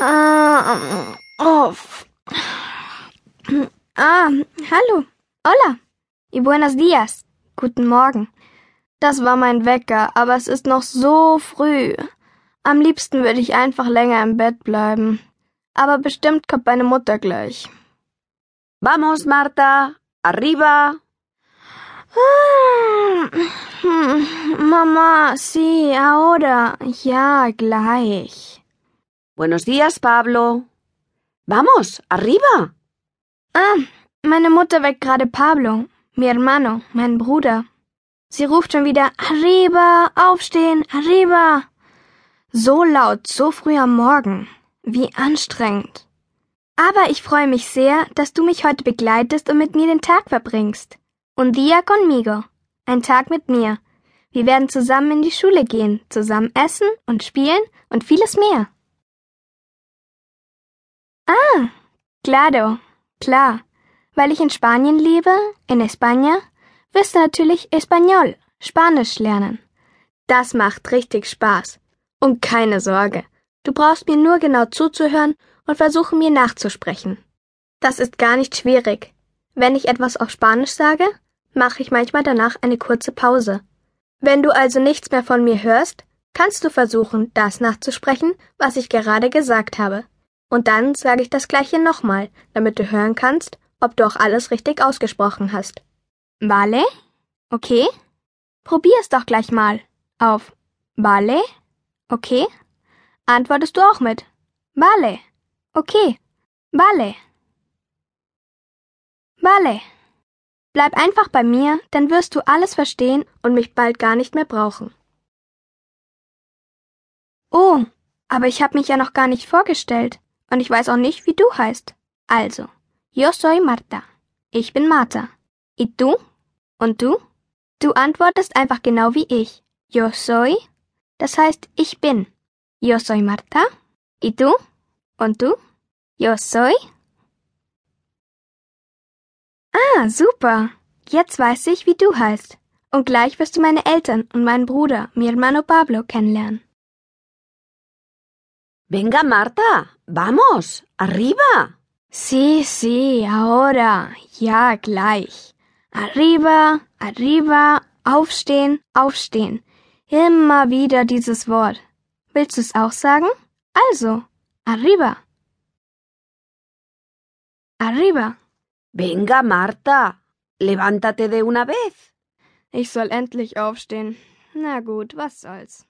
Ah, oh. Ah, hallo. Hola. Y buenos días. Guten Morgen. Das war mein Wecker, aber es ist noch so früh. Am liebsten würde ich einfach länger im Bett bleiben. Aber bestimmt kommt meine Mutter gleich. Vamos, Marta. Arriba. Ah, hm, Mama, sí, ahora. Ja, gleich. Buenos días, Pablo. Vamos, arriba. Ah, meine Mutter weckt gerade Pablo, mi hermano, mein Bruder. Sie ruft schon wieder Arriba, aufstehen, Arriba. So laut, so früh am Morgen. Wie anstrengend. Aber ich freue mich sehr, dass du mich heute begleitest und mit mir den Tag verbringst. Un día conmigo. Ein Tag mit mir. Wir werden zusammen in die Schule gehen, zusammen essen und spielen und vieles mehr. Ah, claro, klar. Weil ich in Spanien lebe, in España, wirst du natürlich Español, Spanisch lernen. Das macht richtig Spaß. Und keine Sorge, du brauchst mir nur genau zuzuhören und versuchen mir nachzusprechen. Das ist gar nicht schwierig. Wenn ich etwas auf Spanisch sage, mache ich manchmal danach eine kurze Pause. Wenn du also nichts mehr von mir hörst, kannst du versuchen, das nachzusprechen, was ich gerade gesagt habe. Und dann sage ich das gleiche nochmal, damit du hören kannst, ob du auch alles richtig ausgesprochen hast. Vale? Okay? Probier's doch gleich mal. Auf Vale? Okay? Antwortest du auch mit Vale? Okay. Vale. Vale. Bleib einfach bei mir, dann wirst du alles verstehen und mich bald gar nicht mehr brauchen. Oh, aber ich habe mich ja noch gar nicht vorgestellt und ich weiß auch nicht, wie du heißt. Also, yo soy Marta. Ich bin Marta. Y tú? Und du? Du antwortest einfach genau wie ich. Yo soy. Das heißt, ich bin. Yo soy Marta. Y tú? Und du? Yo soy. Ah, super. Jetzt weiß ich, wie du heißt. Und gleich wirst du meine Eltern und meinen Bruder, mi hermano Pablo, kennenlernen. Venga, Marta. Vamos. Arriba. Sí, sí, ahora. Ja, gleich. Arriba, arriba, aufstehen, aufstehen. Immer wieder dieses Wort. Willst du es auch sagen? Also, arriba. Arriba. Venga, Marta. Levántate de una vez. Ich soll endlich aufstehen. Na gut, was soll's.